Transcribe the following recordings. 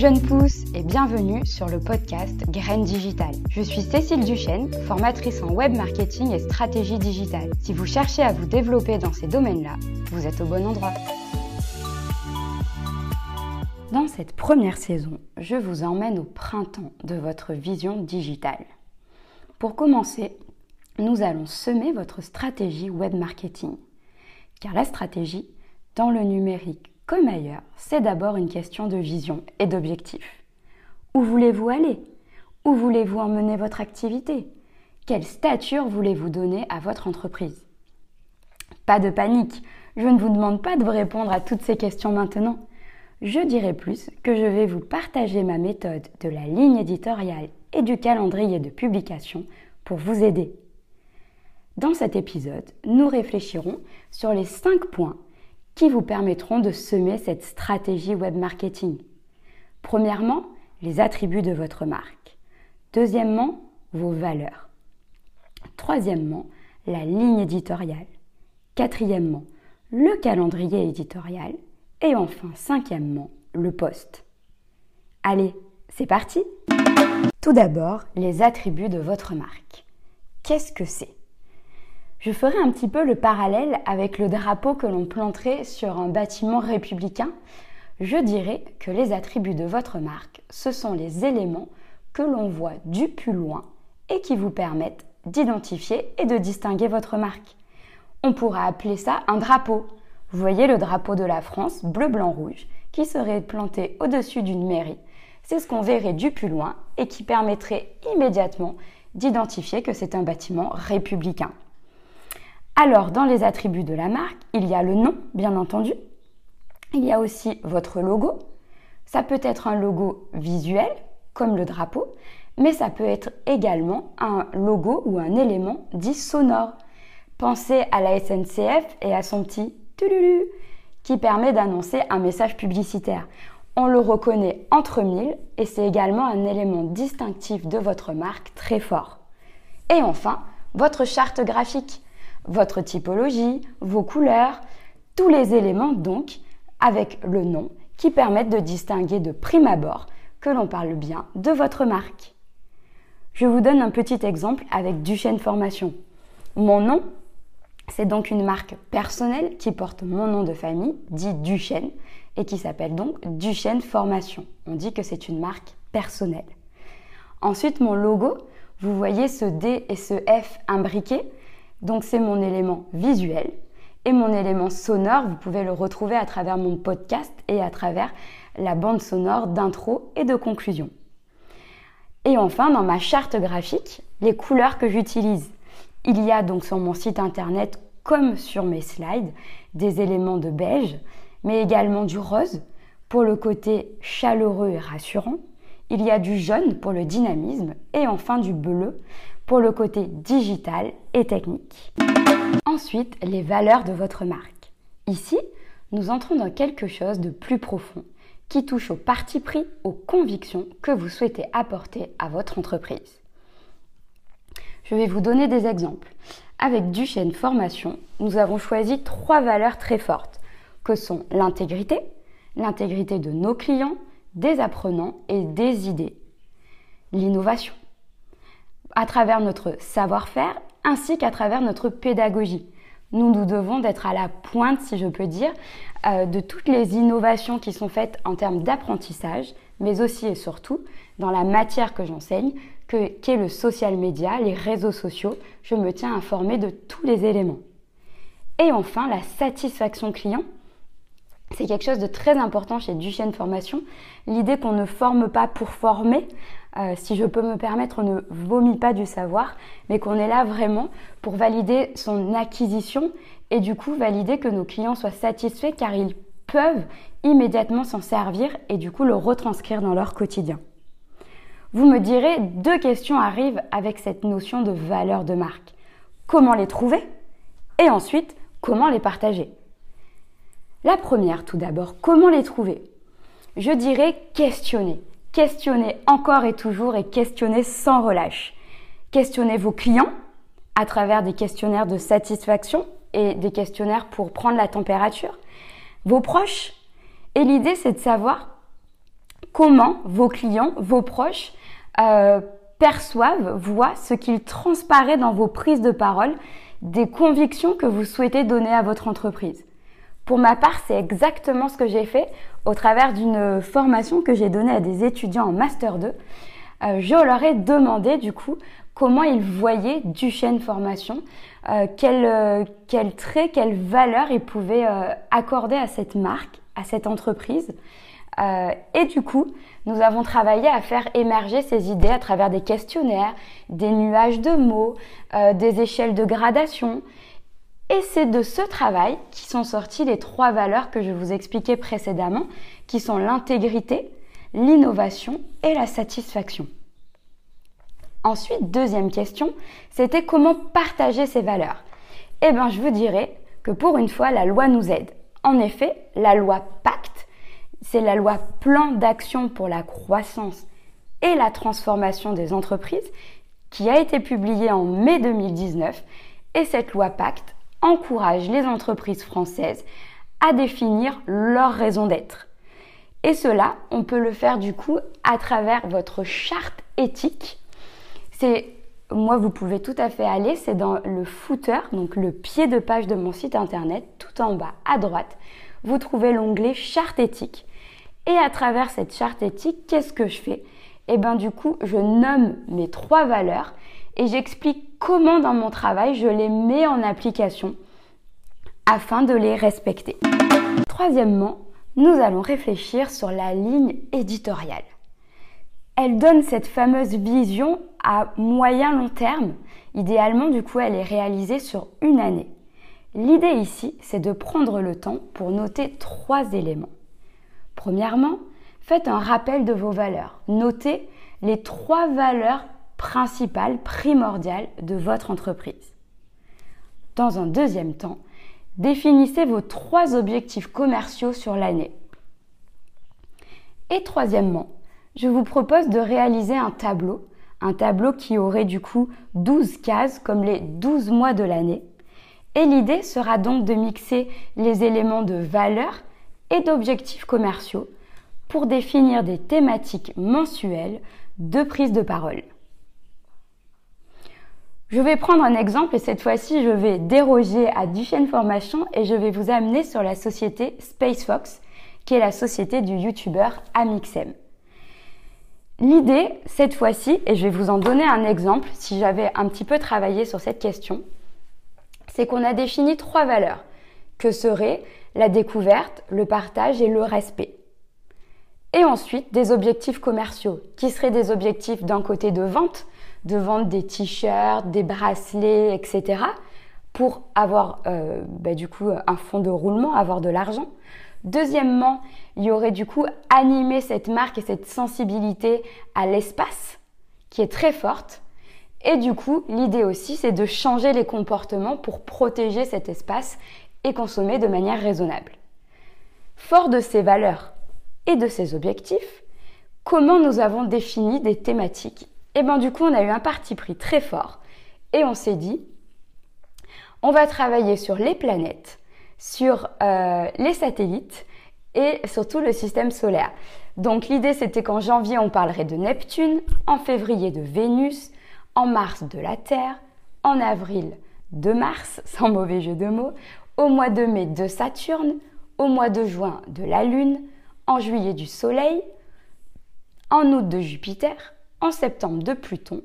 jeunes pousses et bienvenue sur le podcast Graines Digitales. Je suis Cécile Duchesne, formatrice en web marketing et stratégie digitale. Si vous cherchez à vous développer dans ces domaines-là, vous êtes au bon endroit. Dans cette première saison, je vous emmène au printemps de votre vision digitale. Pour commencer, nous allons semer votre stratégie web marketing. Car la stratégie, dans le numérique comme ailleurs, c'est d'abord une question de vision et d'objectif. Où voulez-vous aller? Où voulez-vous emmener votre activité? Quelle stature voulez-vous donner à votre entreprise? Pas de panique, je ne vous demande pas de vous répondre à toutes ces questions maintenant. Je dirais plus que je vais vous partager ma méthode de la ligne éditoriale et du calendrier de publication pour vous aider. Dans cet épisode, nous réfléchirons sur les 5 points qui vous permettront de semer cette stratégie web marketing. Premièrement, les attributs de votre marque. Deuxièmement, vos valeurs. Troisièmement, la ligne éditoriale. Quatrièmement, le calendrier éditorial. Et enfin, cinquièmement, le poste. Allez, c'est parti Tout d'abord, les attributs de votre marque. Qu'est-ce que c'est? Je ferai un petit peu le parallèle avec le drapeau que l'on planterait sur un bâtiment républicain. Je dirais que les attributs de votre marque, ce sont les éléments que l'on voit du plus loin et qui vous permettent d'identifier et de distinguer votre marque. On pourra appeler ça un drapeau. Vous voyez le drapeau de la France, bleu, blanc, rouge, qui serait planté au-dessus d'une mairie. C'est ce qu'on verrait du plus loin et qui permettrait immédiatement d'identifier que c'est un bâtiment républicain. Alors, dans les attributs de la marque, il y a le nom, bien entendu. Il y a aussi votre logo. Ça peut être un logo visuel, comme le drapeau, mais ça peut être également un logo ou un élément dit sonore. Pensez à la SNCF et à son petit tululu qui permet d'annoncer un message publicitaire. On le reconnaît entre mille et c'est également un élément distinctif de votre marque très fort. Et enfin, votre charte graphique votre typologie, vos couleurs, tous les éléments donc avec le nom qui permettent de distinguer de prime abord que l'on parle bien de votre marque. Je vous donne un petit exemple avec Duchesne Formation. Mon nom, c'est donc une marque personnelle qui porte mon nom de famille, dit Duchesne, et qui s'appelle donc Duchesne Formation. On dit que c'est une marque personnelle. Ensuite, mon logo, vous voyez ce D et ce F imbriqués, donc c'est mon élément visuel. Et mon élément sonore, vous pouvez le retrouver à travers mon podcast et à travers la bande sonore d'intro et de conclusion. Et enfin, dans ma charte graphique, les couleurs que j'utilise. Il y a donc sur mon site internet, comme sur mes slides, des éléments de beige, mais également du rose pour le côté chaleureux et rassurant. Il y a du jaune pour le dynamisme et enfin du bleu pour le côté digital et technique. Ensuite, les valeurs de votre marque. Ici, nous entrons dans quelque chose de plus profond qui touche au parti pris, aux convictions que vous souhaitez apporter à votre entreprise. Je vais vous donner des exemples. Avec Duchesne Formation, nous avons choisi trois valeurs très fortes, que sont l'intégrité, l'intégrité de nos clients, des apprenants et des idées, l'innovation, à travers notre savoir-faire ainsi qu'à travers notre pédagogie. Nous, nous devons d'être à la pointe, si je peux dire, euh, de toutes les innovations qui sont faites en termes d'apprentissage, mais aussi et surtout dans la matière que j'enseigne, qu'est le social media, les réseaux sociaux. Je me tiens informée de tous les éléments. Et enfin, la satisfaction client. C'est quelque chose de très important chez Duchesne Formation. L'idée qu'on ne forme pas pour former, euh, si je peux me permettre, on ne vomit pas du savoir, mais qu'on est là vraiment pour valider son acquisition et du coup valider que nos clients soient satisfaits car ils peuvent immédiatement s'en servir et du coup le retranscrire dans leur quotidien. Vous me direz, deux questions arrivent avec cette notion de valeur de marque. Comment les trouver Et ensuite, comment les partager? La première, tout d'abord, comment les trouver? Je dirais questionner. Questionnez encore et toujours et questionnez sans relâche. Questionnez vos clients à travers des questionnaires de satisfaction et des questionnaires pour prendre la température. Vos proches. Et l'idée, c'est de savoir comment vos clients, vos proches euh, perçoivent, voient ce qu'il transparaît dans vos prises de parole des convictions que vous souhaitez donner à votre entreprise. Pour ma part, c'est exactement ce que j'ai fait au travers d'une formation que j'ai donnée à des étudiants en Master 2. Euh, je leur ai demandé du coup comment ils voyaient Duchesne Formation, euh, quel, euh, quel trait, quelle valeur ils pouvaient euh, accorder à cette marque, à cette entreprise. Euh, et du coup, nous avons travaillé à faire émerger ces idées à travers des questionnaires, des nuages de mots, euh, des échelles de gradation. Et c'est de ce travail qui sont sorties les trois valeurs que je vous expliquais précédemment, qui sont l'intégrité, l'innovation et la satisfaction. Ensuite, deuxième question, c'était comment partager ces valeurs. Eh bien, je vous dirais que pour une fois, la loi nous aide. En effet, la loi Pacte, c'est la loi Plan d'action pour la croissance et la transformation des entreprises qui a été publiée en mai 2019 et cette loi Pacte encourage les entreprises françaises à définir leur raison d'être. Et cela, on peut le faire du coup à travers votre charte éthique c'est moi, vous pouvez tout à fait aller, c'est dans le footer, donc le pied de page de mon site internet, tout en bas à droite, vous trouvez l'onglet charte éthique. Et à travers cette charte éthique, qu'est-ce que je fais? Eh bien du coup, je nomme mes trois valeurs et j'explique comment dans mon travail je les mets en application afin de les respecter. Troisièmement, nous allons réfléchir sur la ligne éditoriale elle donne cette fameuse vision à moyen long terme. Idéalement, du coup, elle est réalisée sur une année. L'idée ici, c'est de prendre le temps pour noter trois éléments. Premièrement, faites un rappel de vos valeurs. Notez les trois valeurs principales, primordiales de votre entreprise. Dans un deuxième temps, définissez vos trois objectifs commerciaux sur l'année. Et troisièmement, je vous propose de réaliser un tableau, un tableau qui aurait du coup 12 cases comme les 12 mois de l'année. Et l'idée sera donc de mixer les éléments de valeur et d'objectifs commerciaux pour définir des thématiques mensuelles de prise de parole. Je vais prendre un exemple et cette fois-ci je vais déroger à Duchenne Formation et je vais vous amener sur la société SpaceFox qui est la société du youtubeur Amixem. L'idée, cette fois-ci, et je vais vous en donner un exemple si j'avais un petit peu travaillé sur cette question, c'est qu'on a défini trois valeurs, que seraient la découverte, le partage et le respect. Et ensuite, des objectifs commerciaux, qui seraient des objectifs d'un côté de vente, de vendre des t-shirts, des bracelets, etc., pour avoir euh, bah, du coup un fonds de roulement, avoir de l'argent. Deuxièmement, il y aurait du coup animé cette marque et cette sensibilité à l'espace qui est très forte. Et du coup, l'idée aussi, c'est de changer les comportements pour protéger cet espace et consommer de manière raisonnable. Fort de ces valeurs et de ces objectifs, comment nous avons défini des thématiques Eh bien du coup, on a eu un parti pris très fort et on s'est dit, on va travailler sur les planètes, sur euh, les satellites et surtout le système solaire. Donc l'idée c'était qu'en janvier on parlerait de Neptune, en février de Vénus, en mars de la Terre, en avril de Mars, sans mauvais jeu de mots, au mois de mai de Saturne, au mois de juin de la Lune, en juillet du Soleil, en août de Jupiter, en septembre de Pluton,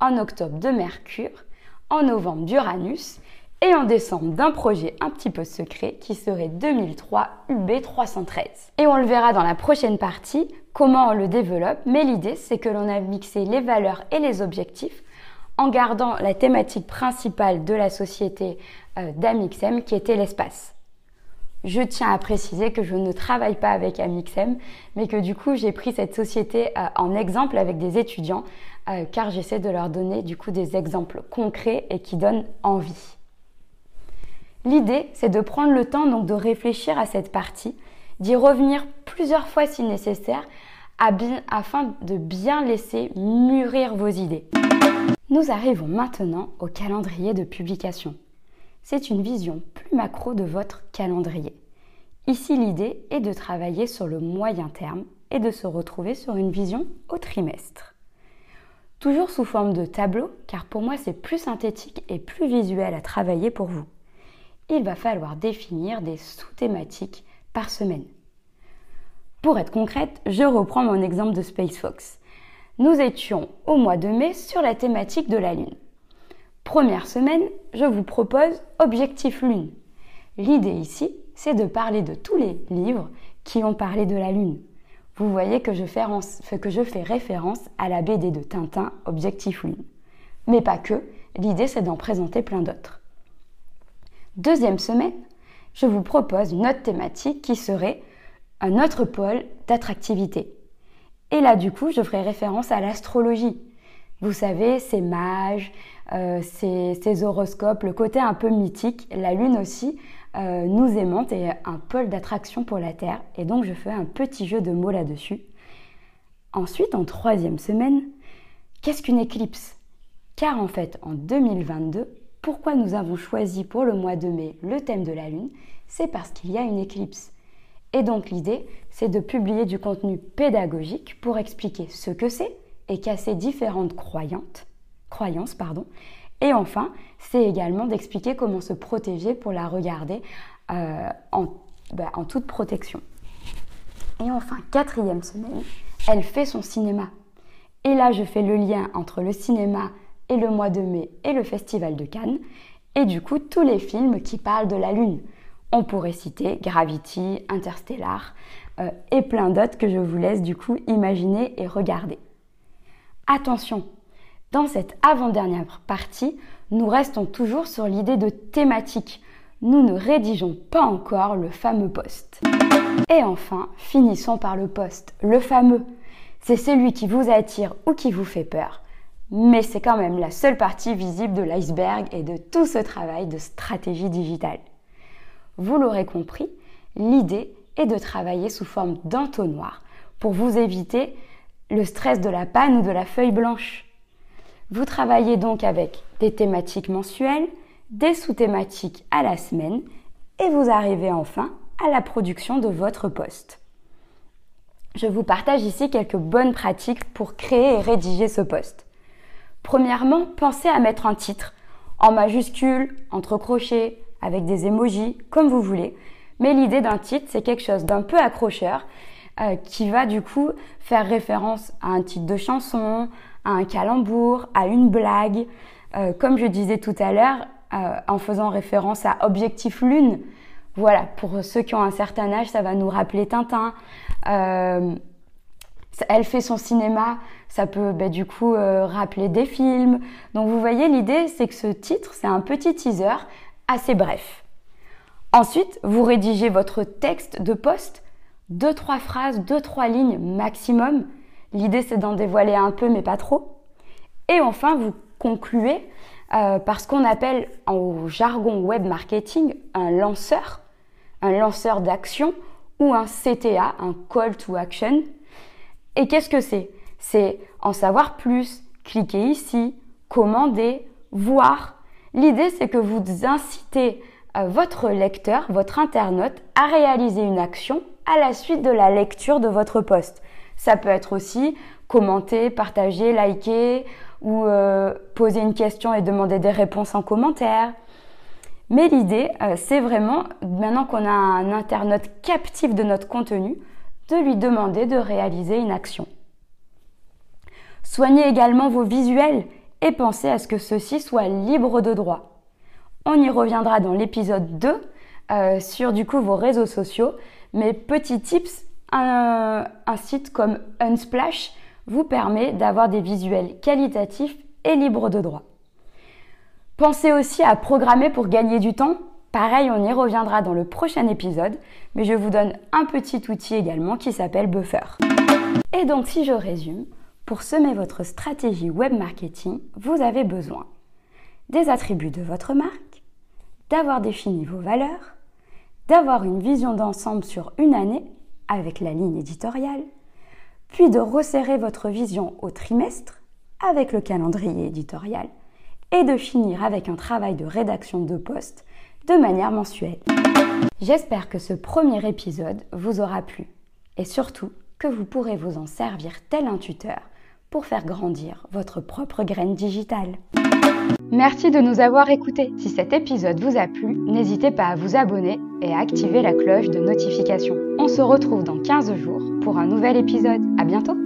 en octobre de Mercure, en novembre d'Uranus et en décembre d'un projet un petit peu secret qui serait 2003 UB313. Et on le verra dans la prochaine partie comment on le développe, mais l'idée c'est que l'on a mixé les valeurs et les objectifs en gardant la thématique principale de la société euh, d'Amixem qui était l'espace. Je tiens à préciser que je ne travaille pas avec Amixem, mais que du coup j'ai pris cette société euh, en exemple avec des étudiants, euh, car j'essaie de leur donner du coup des exemples concrets et qui donnent envie. L'idée, c'est de prendre le temps donc de réfléchir à cette partie, d'y revenir plusieurs fois si nécessaire, afin de bien laisser mûrir vos idées. Nous arrivons maintenant au calendrier de publication. C'est une vision plus macro de votre calendrier. Ici, l'idée est de travailler sur le moyen terme et de se retrouver sur une vision au trimestre. Toujours sous forme de tableau, car pour moi c'est plus synthétique et plus visuel à travailler pour vous. Il va falloir définir des sous-thématiques par semaine. Pour être concrète, je reprends mon exemple de Space Fox. Nous étions au mois de mai sur la thématique de la Lune. Première semaine, je vous propose Objectif Lune. L'idée ici, c'est de parler de tous les livres qui ont parlé de la Lune. Vous voyez que je fais, référence à la BD de Tintin, Objectif Lune. Mais pas que, l'idée c'est d'en présenter plein d'autres. Deuxième semaine, je vous propose une autre thématique qui serait un autre pôle d'attractivité. Et là, du coup, je ferai référence à l'astrologie. Vous savez, ces mages, euh, ces, horoscopes, le côté un peu mythique, la Lune aussi, euh, nous aimante et un pôle d'attraction pour la Terre. Et donc, je fais un petit jeu de mots là-dessus. Ensuite, en troisième semaine, qu'est-ce qu'une éclipse? Car en fait, en 2022, pourquoi nous avons choisi pour le mois de mai le thème de la Lune? C'est parce qu'il y a une éclipse. Et donc l'idée, c'est de publier du contenu pédagogique pour expliquer ce que c'est et casser différentes croyances. Pardon. Et enfin, c'est également d'expliquer comment se protéger pour la regarder euh, bah, en, toute protection. Et enfin, quatrième semaine, elle fait son cinéma. Et là, je fais le lien entre le cinéma et le mois de mai et le festival de Cannes. Et du coup, tous les films qui parlent de la Lune. On pourrait citer Gravity, Interstellar euh, et plein d'autres que je vous laisse du coup imaginer et regarder. Attention, dans cette avant-dernière partie, nous restons toujours sur l'idée de thématique. Nous ne rédigeons pas encore le fameux poste. Et enfin, finissons par le poste, le fameux. C'est celui qui vous attire ou qui vous fait peur. Mais c'est quand même la seule partie visible de l'iceberg et de tout ce travail de stratégie digitale. Vous l'aurez compris, l'idée est de travailler sous forme d'entonnoir pour vous éviter le stress de la panne ou de la feuille blanche. Vous travaillez donc avec des thématiques mensuelles, des sous-thématiques à la semaine et vous arrivez enfin à la production de votre poste. Je vous partage ici quelques bonnes pratiques pour créer et rédiger ce poste. Premièrement, pensez à mettre un titre en majuscule, entre crochets, avec des emojis, comme vous voulez. Mais l'idée d'un titre, c'est quelque chose d'un peu accrocheur euh, qui va du coup faire référence à un titre de chanson, à un calembour, à une blague. Euh, comme je disais tout à l'heure, euh, en faisant référence à Objectif Lune. Voilà, pour ceux qui ont un certain âge, ça va nous rappeler Tintin. elle fait son cinéma, ça peut bah, du coup rappeler des films. Donc vous voyez, l'idée, c'est que ce titre, c'est un petit teaser assez bref. Ensuite, vous rédigez votre texte de poste, deux, trois phrases, deux, trois lignes maximum. L'idée, c'est d'en dévoiler un peu, mais pas trop. Et enfin, vous concluez euh, par ce qu'on appelle au jargon web marketing un lanceur, un lanceur d'action ou un CTA, un call to action. Et qu'est-ce que c'est? C'est en savoir plus, cliquez ici, commander, voir, L'idée, c'est que vous incitez euh, votre lecteur, votre internaute, à réaliser une action à la suite de la lecture de votre poste. Ça peut être aussi commenter, partager, liker ou euh, poser une question et demander des réponses en commentaire. Mais l'idée, euh, c'est vraiment, maintenant qu'on a un internaute captif de notre contenu, de lui demander de réaliser une action. Soignez également vos visuels et pensez à ce que ceci soit libre de droit. On y reviendra dans l'épisode 2 euh, sur du coup vos réseaux sociaux, mais petit tips, un, un site comme Unsplash vous permet d'avoir des visuels qualitatifs et libres de droit. Pensez aussi à programmer pour gagner du temps. Pareil, on y reviendra dans le prochain épisode, mais je vous donne un petit outil également qui s'appelle Buffer. Et donc si je résume, pour semer votre stratégie web marketing, vous avez besoin des attributs de votre marque, d'avoir défini vos valeurs, d'avoir une vision d'ensemble sur une année avec la ligne éditoriale, puis de resserrer votre vision au trimestre avec le calendrier éditorial et de finir avec un travail de rédaction de poste de manière mensuelle. J'espère que ce premier épisode vous aura plu et surtout que vous pourrez vous en servir tel un tuteur pour faire grandir votre propre graine digitale. Merci de nous avoir écoutés. Si cet épisode vous a plu, n'hésitez pas à vous abonner et à activer la cloche de notification. On se retrouve dans 15 jours pour un nouvel épisode. À bientôt!